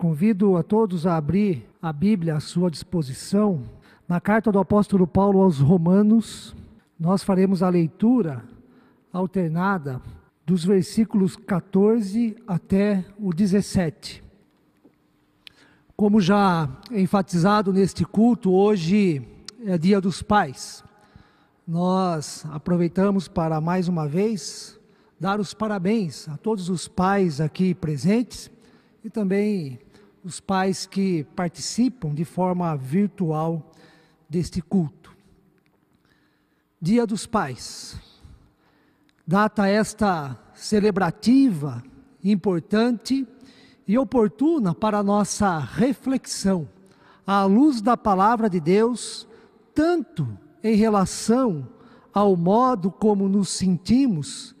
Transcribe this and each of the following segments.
Convido a todos a abrir a Bíblia à sua disposição. Na carta do apóstolo Paulo aos Romanos, nós faremos a leitura alternada dos versículos 14 até o 17. Como já enfatizado neste culto, hoje é Dia dos Pais. Nós aproveitamos para mais uma vez dar os parabéns a todos os pais aqui presentes e também os pais que participam de forma virtual deste culto. Dia dos Pais. Data esta celebrativa, importante e oportuna para a nossa reflexão, à luz da palavra de Deus, tanto em relação ao modo como nos sentimos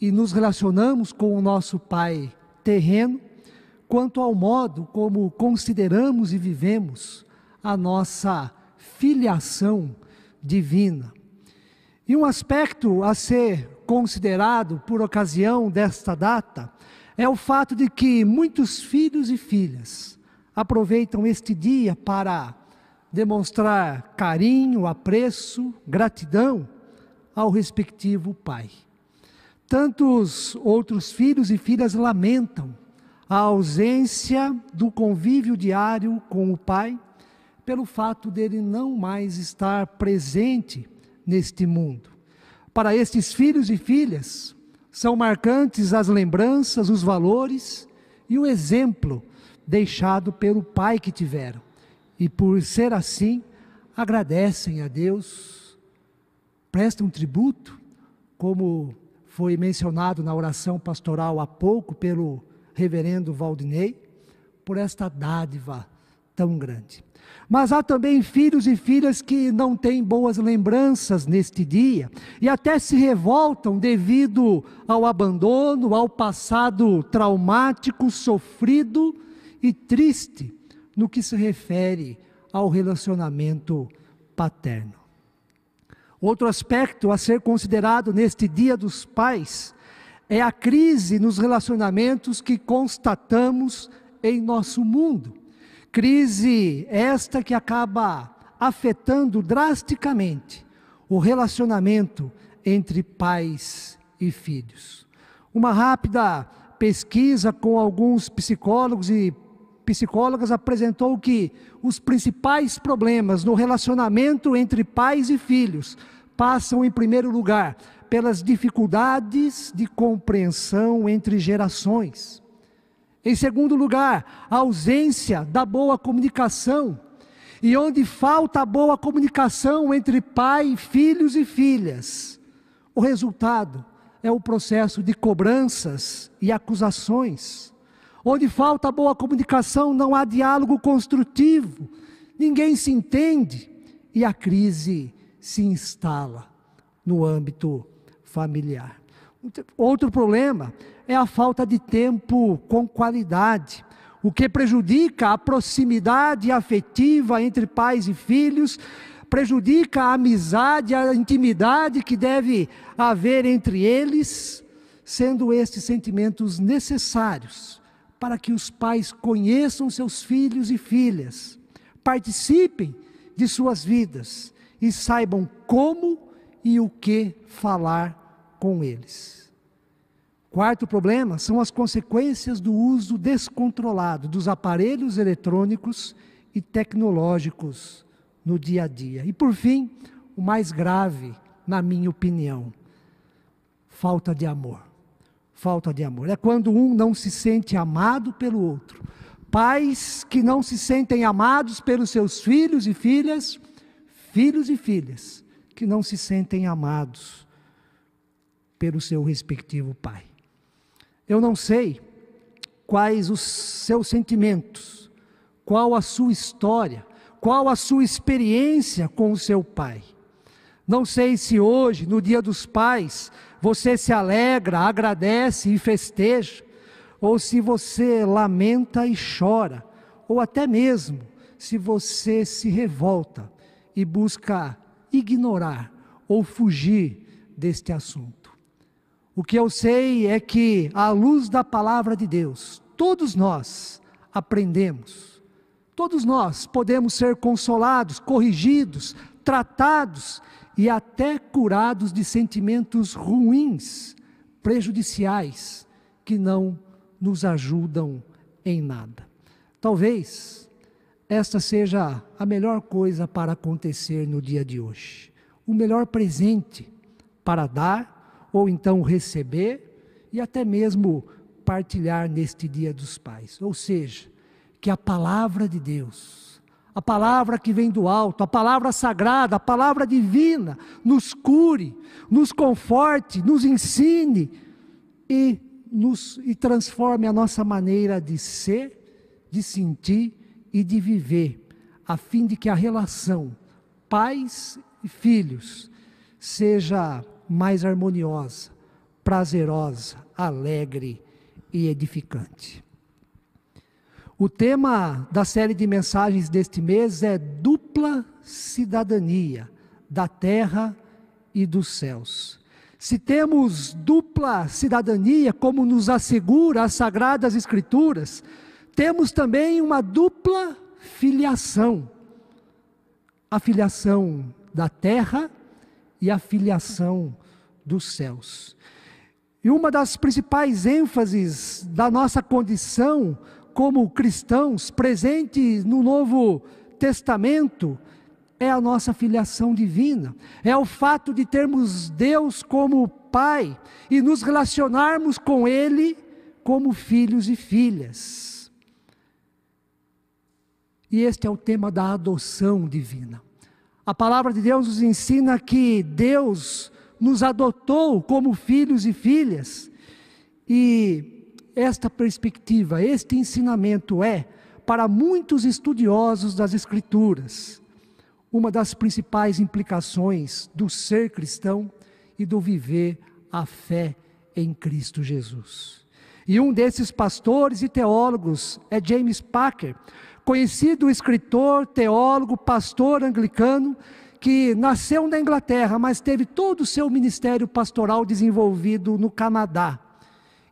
e nos relacionamos com o nosso Pai terreno, quanto ao modo como consideramos e vivemos a nossa filiação divina. E um aspecto a ser considerado por ocasião desta data é o fato de que muitos filhos e filhas aproveitam este dia para demonstrar carinho, apreço, gratidão ao respectivo pai. Tantos outros filhos e filhas lamentam a ausência do convívio diário com o pai, pelo fato dele não mais estar presente neste mundo. Para estes filhos e filhas, são marcantes as lembranças, os valores e o exemplo deixado pelo pai que tiveram e por ser assim, agradecem a Deus, prestam tributo, como foi mencionado na oração pastoral há pouco pelo reverendo Valdinei, por esta dádiva tão grande. Mas há também filhos e filhas que não têm boas lembranças neste dia e até se revoltam devido ao abandono, ao passado traumático, sofrido e triste no que se refere ao relacionamento paterno. Outro aspecto a ser considerado neste Dia dos Pais é a crise nos relacionamentos que constatamos em nosso mundo. Crise esta que acaba afetando drasticamente o relacionamento entre pais e filhos. Uma rápida pesquisa com alguns psicólogos e psicólogas apresentou que os principais problemas no relacionamento entre pais e filhos passam, em primeiro lugar, pelas dificuldades de compreensão entre gerações. Em segundo lugar, a ausência da boa comunicação. E onde falta a boa comunicação entre pai, filhos e filhas, o resultado é o processo de cobranças e acusações. Onde falta boa comunicação, não há diálogo construtivo, ninguém se entende e a crise se instala no âmbito familiar. Outro problema é a falta de tempo com qualidade, o que prejudica a proximidade afetiva entre pais e filhos, prejudica a amizade, a intimidade que deve haver entre eles, sendo estes sentimentos necessários para que os pais conheçam seus filhos e filhas, participem de suas vidas e saibam como e o que falar com eles. Quarto problema são as consequências do uso descontrolado dos aparelhos eletrônicos e tecnológicos no dia a dia. E por fim, o mais grave, na minha opinião, falta de amor falta de amor. É quando um não se sente amado pelo outro. Pais que não se sentem amados pelos seus filhos e filhas, filhos e filhas que não se sentem amados pelo seu respectivo pai. Eu não sei quais os seus sentimentos, qual a sua história, qual a sua experiência com o seu pai. Não sei se hoje, no Dia dos Pais, você se alegra, agradece e festeja, ou se você lamenta e chora, ou até mesmo se você se revolta e busca ignorar ou fugir deste assunto. O que eu sei é que, à luz da palavra de Deus, todos nós aprendemos. Todos nós podemos ser consolados, corrigidos, tratados e até curados de sentimentos ruins, prejudiciais, que não nos ajudam em nada. Talvez esta seja a melhor coisa para acontecer no dia de hoje. O melhor presente para dar ou então receber e até mesmo partilhar neste Dia dos Pais. Ou seja, que a palavra de Deus, a palavra que vem do alto, a palavra sagrada, a palavra divina, nos cure, nos conforte, nos ensine e, nos, e transforme a nossa maneira de ser, de sentir e de viver, a fim de que a relação pais e filhos seja mais harmoniosa, prazerosa, alegre e edificante. O tema da série de mensagens deste mês é dupla cidadania da terra e dos céus. Se temos dupla cidadania, como nos assegura as sagradas escrituras, temos também uma dupla filiação. A filiação da terra e a filiação dos céus. E uma das principais ênfases da nossa condição como cristãos presente no Novo Testamento é a nossa filiação divina, é o fato de termos Deus como Pai e nos relacionarmos com Ele como filhos e filhas. E este é o tema da adoção divina. A palavra de Deus nos ensina que Deus nos adotou como filhos e filhas. E esta perspectiva, este ensinamento é, para muitos estudiosos das Escrituras, uma das principais implicações do ser cristão e do viver a fé em Cristo Jesus. E um desses pastores e teólogos é James Packer, conhecido escritor, teólogo, pastor anglicano, que nasceu na Inglaterra, mas teve todo o seu ministério pastoral desenvolvido no Canadá.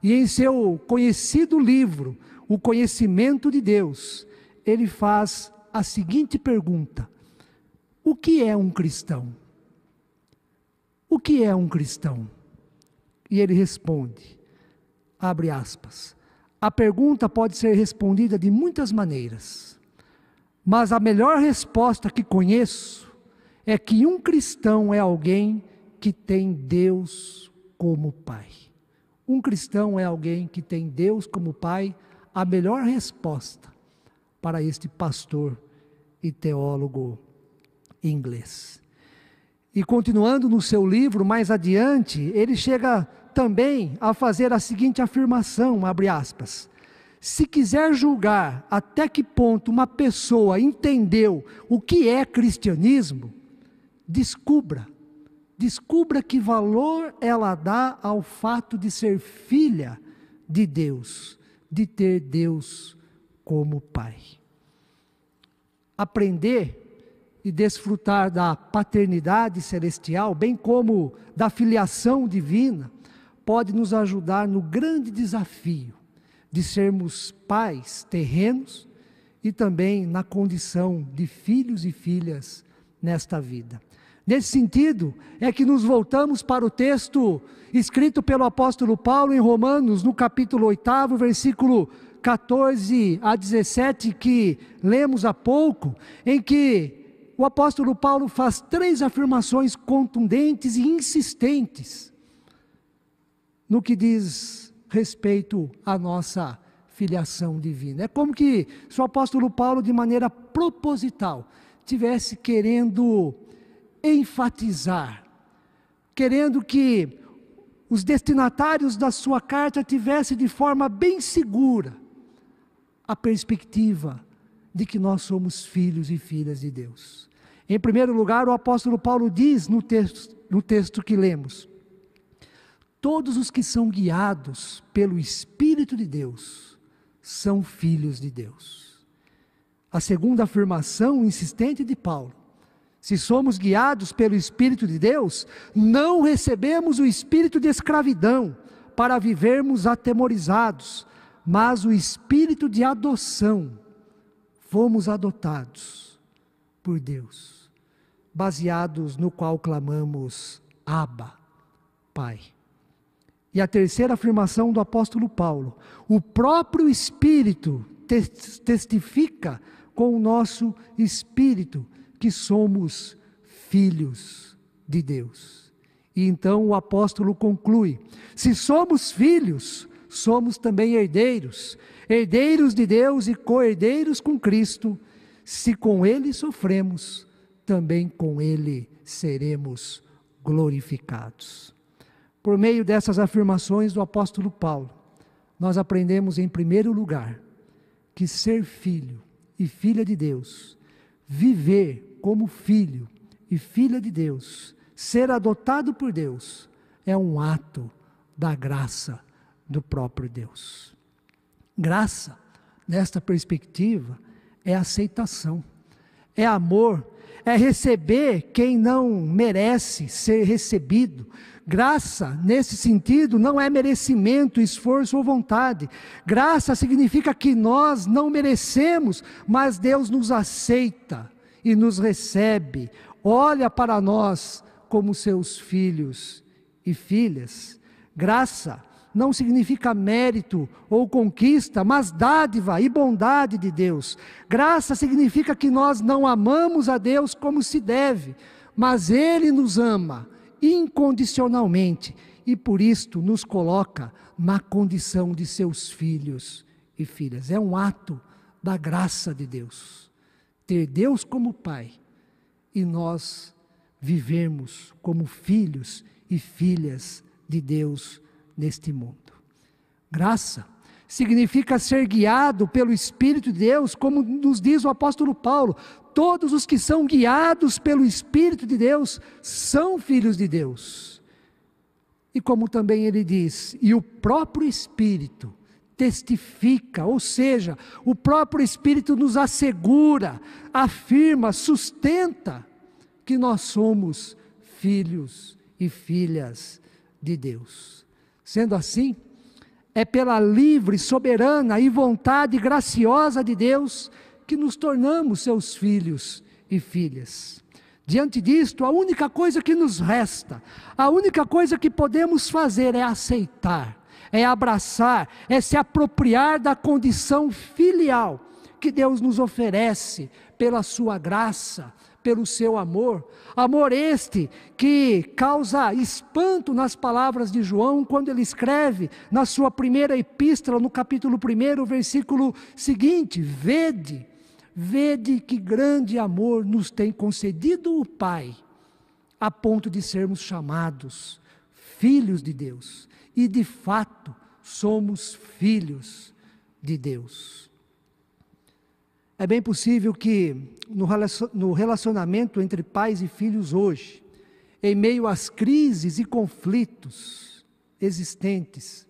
E em seu conhecido livro, O Conhecimento de Deus, ele faz a seguinte pergunta: O que é um cristão? O que é um cristão? E ele responde, abre aspas, a pergunta pode ser respondida de muitas maneiras, mas a melhor resposta que conheço é que um cristão é alguém que tem Deus como Pai. Um cristão é alguém que tem Deus como Pai, a melhor resposta para este pastor e teólogo inglês. E continuando no seu livro, mais adiante, ele chega também a fazer a seguinte afirmação, abre aspas: se quiser julgar até que ponto uma pessoa entendeu o que é cristianismo, descubra, descubra que valor ela dá ao fato de ser filha de Deus, de ter Deus como Pai. Aprender e desfrutar da paternidade celestial, bem como da filiação divina, pode nos ajudar no grande desafio de sermos pais terrenos e também na condição de filhos e filhas nesta vida. Nesse sentido, é que nos voltamos para o texto escrito pelo apóstolo Paulo em Romanos, no capítulo 8, versículo 14 a 17, que lemos há pouco, em que o apóstolo Paulo faz três afirmações contundentes e insistentes no que diz respeito à nossa filiação divina. É como que se o apóstolo Paulo, de maneira proposital, tivesse querendo enfatizar, querendo que os destinatários da sua carta tivessem de forma bem segura a perspectiva de que nós somos filhos e filhas de Deus. Em primeiro lugar, o apóstolo Paulo diz no texto, no texto que lemos: Todos os que são guiados pelo Espírito de Deus são filhos de Deus. A segunda afirmação insistente de Paulo: se somos guiados pelo Espírito de Deus, não recebemos o espírito de escravidão para vivermos atemorizados, mas o espírito de adoção. Fomos adotados por Deus, baseados no qual clamamos Abba, Pai. E a terceira afirmação do apóstolo Paulo: o próprio Espírito testifica com o nosso espírito que somos filhos de Deus. E então o apóstolo conclui: se somos filhos, somos também herdeiros, herdeiros de Deus e co-herdeiros com Cristo. Se com Ele sofremos, também com Ele seremos glorificados. Por meio dessas afirmações do apóstolo Paulo, nós aprendemos em primeiro lugar que ser filho e filha de Deus, viver como filho e filha de Deus, ser adotado por Deus, é um ato da graça do próprio Deus. Graça, nesta perspectiva, é aceitação, é amor, é receber quem não merece ser recebido. Graça, nesse sentido, não é merecimento, esforço ou vontade. Graça significa que nós não merecemos, mas Deus nos aceita e nos recebe, olha para nós como seus filhos e filhas. Graça não significa mérito ou conquista, mas dádiva e bondade de Deus. Graça significa que nós não amamos a Deus como se deve, mas Ele nos ama incondicionalmente e por isto nos coloca na condição de seus filhos e filhas. É um ato da graça de Deus. Ter Deus como Pai e nós vivermos como filhos e filhas de Deus neste mundo. Graça significa ser guiado pelo Espírito de Deus, como nos diz o apóstolo Paulo: todos os que são guiados pelo Espírito de Deus são filhos de Deus. E como também ele diz, e o próprio Espírito testifica, ou seja, o próprio Espírito nos assegura, afirma, sustenta que nós somos filhos e filhas de Deus. Sendo assim, é pela livre, soberana e vontade graciosa de Deus que nos tornamos seus filhos e filhas. Diante disto, a única coisa que nos resta, a única coisa que podemos fazer é aceitar, é abraçar, é se apropriar da condição filial que Deus nos oferece pela sua graça, pelo seu amor. Amor este que causa espanto nas palavras de João quando ele escreve na sua primeira epístola, no capítulo 1, versículo seguinte: Vede, vede que grande amor nos tem concedido o Pai, a ponto de sermos chamados filhos de Deus. E de fato somos filhos de Deus. É bem possível que no relacionamento entre pais e filhos hoje, em meio às crises e conflitos existentes,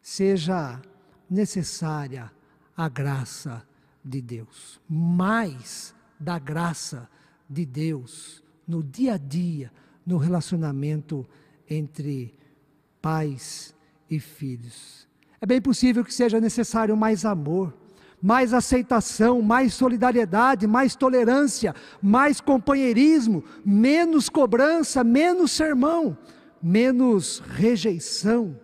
seja necessária a graça de Deus, mais da graça de Deus no dia a dia, no relacionamento entre pais e filhos. É bem possível que seja necessário mais amor, mais aceitação, mais solidariedade, mais tolerância, mais companheirismo, menos cobrança, menos sermão, menos rejeição,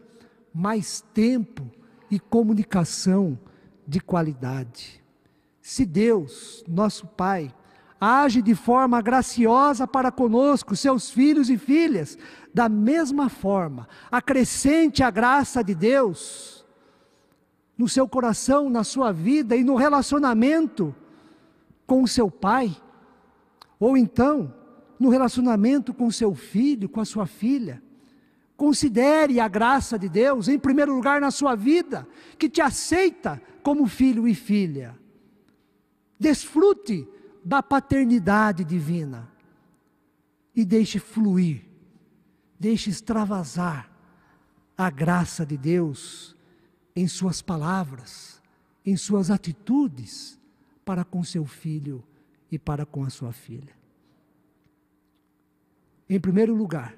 mais tempo e comunicação de qualidade. Se Deus, nosso Pai, age de forma graciosa para conosco, seus filhos e filhas, da mesma forma, acrescente a graça de Deus no seu coração, na sua vida e no relacionamento com o seu pai, ou então no relacionamento com o seu filho, com a sua filha. Considere a graça de Deus em primeiro lugar na sua vida, que te aceita como filho e filha. Desfrute da paternidade divina e deixe fluir, deixe extravasar a graça de Deus em suas palavras, em suas atitudes para com seu filho e para com a sua filha. Em primeiro lugar,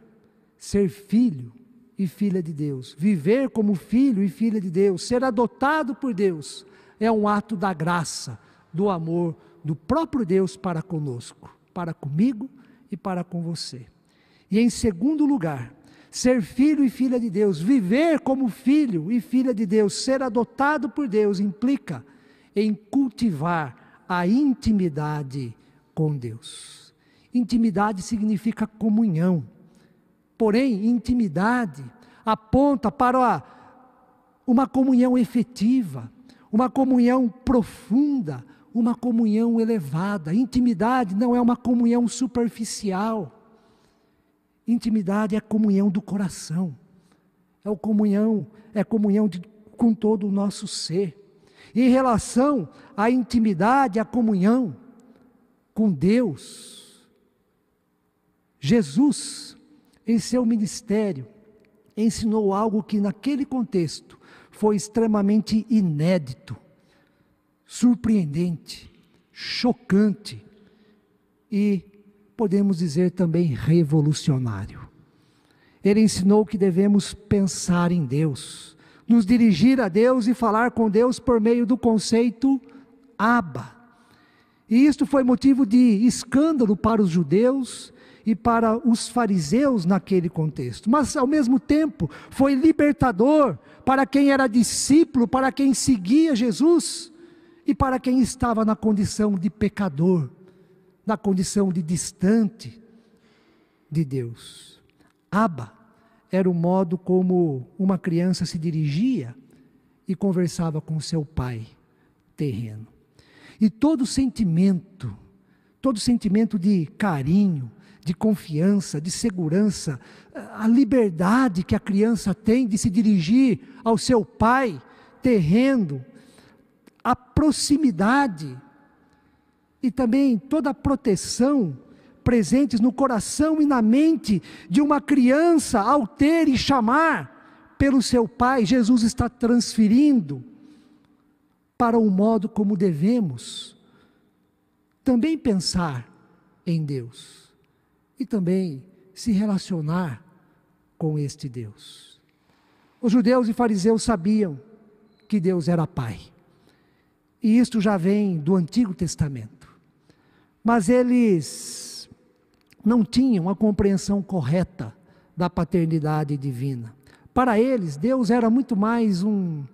ser filho e filha de Deus. Viver como filho e filha de Deus, ser adotado por Deus, é um ato da graça, do amor do próprio Deus para conosco, para comigo e para com você. E em segundo lugar, ser filho e filha de Deus, viver como filho e filha de Deus, ser adotado por Deus, implica em cultivar a intimidade com Deus. Intimidade significa comunhão. Porém, intimidade aponta para uma comunhão efetiva, uma comunhão profunda, uma comunhão elevada. Intimidade não é uma comunhão superficial. Intimidade é comunhão do coração. É comunhão, é comunhão de, com todo o nosso ser. Em relação à intimidade, à comunhão com Deus, Jesus, em seu ministério, ensinou algo que naquele contexto foi extremamente inédito, surpreendente, chocante e, podemos dizer também, revolucionário. Ele ensinou que devemos pensar em Deus, nos dirigir a Deus e falar com Deus por meio do conceito Abba. E isto foi motivo de escândalo para os judeus e para os fariseus naquele contexto. Mas, ao mesmo tempo, foi libertador para quem era discípulo, para quem seguia Jesus e para quem estava na condição de pecador, na condição de distante de Deus. Abba era o modo como uma criança se dirigia e conversava com seu pai terreno. E todo sentimento, todo sentimento de carinho, de confiança, de segurança, a liberdade que a criança tem de se dirigir ao seu pai terreno, a proximidade e também toda a proteção presentes no coração e na mente de uma criança ao ter e chamar pelo seu pai, Jesus está transferindo para o modo como devemos também pensar em Deus e também se relacionar com este Deus. Os judeus e fariseus sabiam que Deus era Pai. E isto já vem do Antigo Testamento. Mas eles não tinham a compreensão correta da paternidade divina. Para eles, Deus era muito mais um,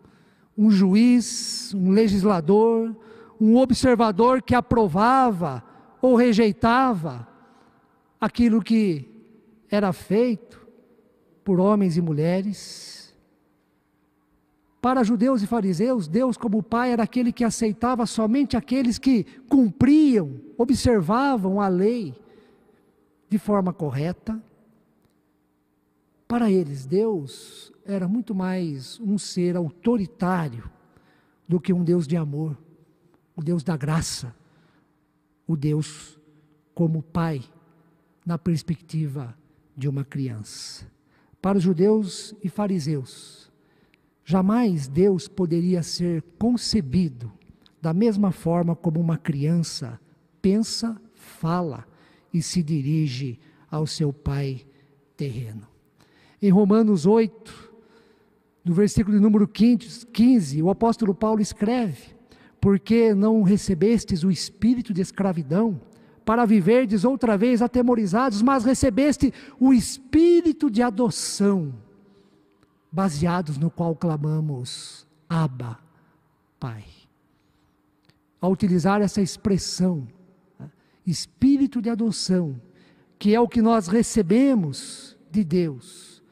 um juiz, um legislador, um observador que aprovava ou rejeitava aquilo que era feito por homens e mulheres. Para judeus e fariseus, Deus, como Pai, era aquele que aceitava somente aqueles que cumpriam, observavam a lei de forma correta. Para eles, Deus era muito mais um ser autoritário do que um Deus de amor, o Deus da graça, o Deus como Pai na perspectiva de uma criança. Para os judeus e fariseus, jamais Deus poderia ser concebido da mesma forma como uma criança pensa, fala e se dirige ao seu pai terreno. Em Romanos 8, no versículo de número 15, o apóstolo Paulo escreve: Porque não recebestes o espírito de escravidão para viverdes outra vez atemorizados, mas recebeste o espírito de adoção, baseados no qual clamamos, Abba, Pai. Ao utilizar essa expressão, né, espírito de adoção, que é o que nós recebemos de Deus,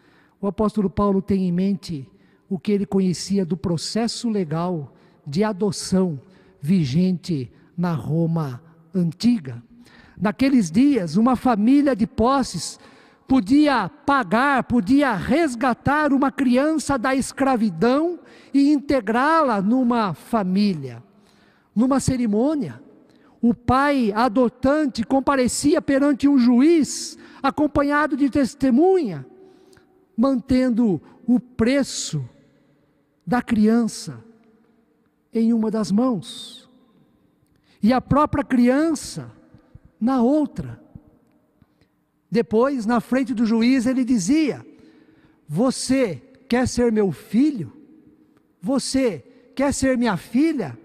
o apóstolo Paulo tem em mente o que ele conhecia do processo legal de adoção vigente na Roma antiga. Naqueles dias, uma família de posses podia pagar, podia resgatar uma criança da escravidão e integrá-la numa família. Numa cerimônia, o pai adotante comparecia perante um juiz, acompanhado de testemunha, mantendo o preço da criança em uma das mãos. E a própria criança na outra. Depois, na frente do juiz, ele dizia: Você quer ser meu filho? Você quer ser minha filha?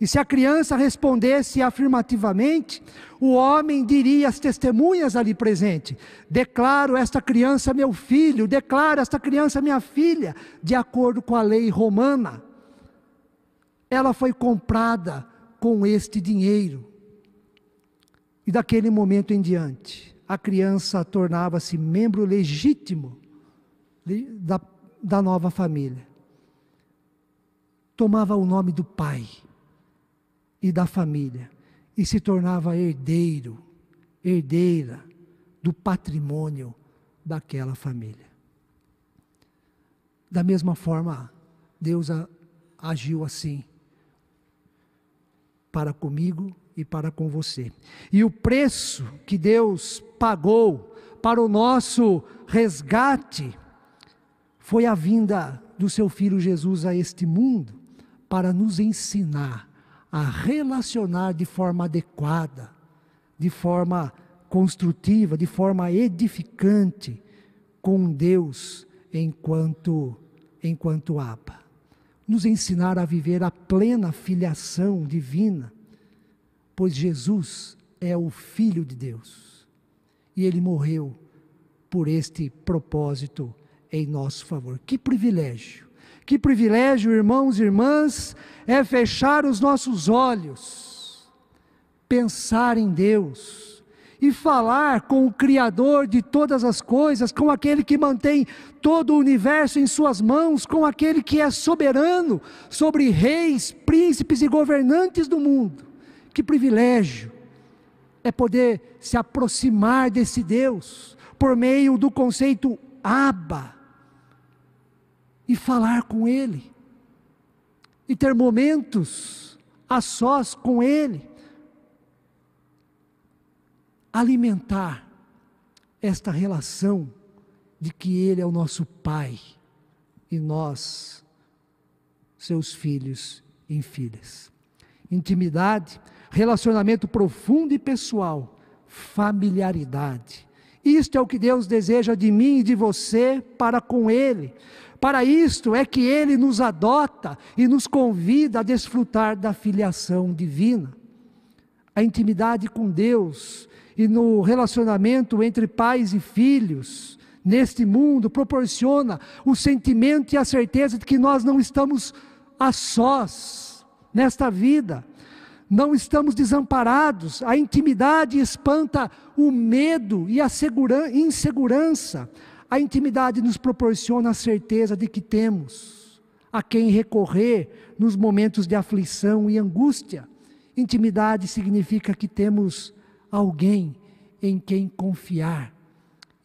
E se a criança respondesse afirmativamente, o homem diria às testemunhas ali presente: Declaro esta criança meu filho, declaro esta criança minha filha, de acordo com a lei romana. Ela foi comprada com este dinheiro. E daquele momento em diante, a criança tornava-se membro legítimo da, da nova família. Tomava o nome do pai e da família e se tornava herdeiro, herdeira do patrimônio daquela família. Da mesma forma, Deus agiu assim para comigo e para com você. E o preço que Deus pagou para o nosso resgate foi a vinda do seu filho Jesus a este mundo para nos ensinar a relacionar de forma adequada, de forma construtiva, de forma edificante com Deus enquanto enquanto Abba. Nos ensinar a viver a plena filiação divina, pois Jesus é o filho de Deus. E ele morreu por este propósito em nosso favor. Que privilégio que privilégio, irmãos e irmãs, é fechar os nossos olhos, pensar em Deus e falar com o Criador de todas as coisas, com aquele que mantém todo o universo em Suas mãos, com aquele que é soberano sobre reis, príncipes e governantes do mundo. Que privilégio é poder se aproximar desse Deus por meio do conceito Abba e falar com Ele, e ter momentos a sós com Ele, alimentar esta relação de que Ele é o nosso Pai e nós, seus filhos e filhas. Intimidade, relacionamento profundo e pessoal, familiaridade. Isto é o que Deus deseja de mim e de você para com Ele. Para isto é que ele nos adota e nos convida a desfrutar da filiação divina. A intimidade com Deus e no relacionamento entre pais e filhos neste mundo proporciona o sentimento e a certeza de que nós não estamos a sós nesta vida. Não estamos desamparados, a intimidade espanta o medo e a insegurança, a intimidade nos proporciona a certeza de que temos a quem recorrer nos momentos de aflição e angústia. Intimidade significa que temos alguém em quem confiar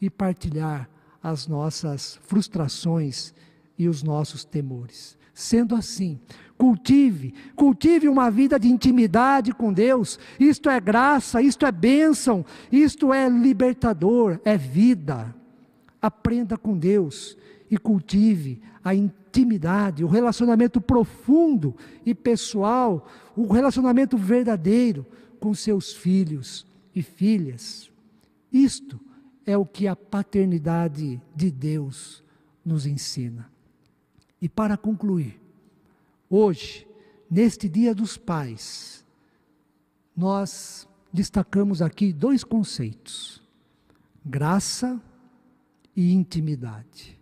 e partilhar as nossas frustrações e os nossos temores. Sendo assim, cultive, cultive uma vida de intimidade com Deus. Isto é graça, isto é bênção, isto é libertador, é vida. Aprenda com Deus e cultive a intimidade, o relacionamento profundo e pessoal, o relacionamento verdadeiro com seus filhos e filhas. Isto é o que a paternidade de Deus nos ensina. E para concluir, hoje, neste Dia dos Pais, nós destacamos aqui dois conceitos: graça e intimidade.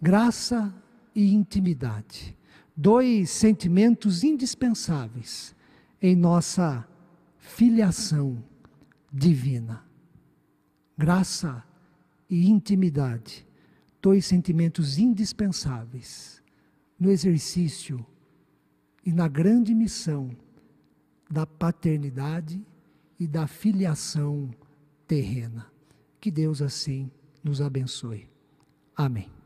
Graça e intimidade. Dois sentimentos indispensáveis em nossa filiação divina. Graça e intimidade. Dois sentimentos indispensáveis no exercício e na grande missão da paternidade e da filiação terrena. Que Deus assim nos abençoe. Amém.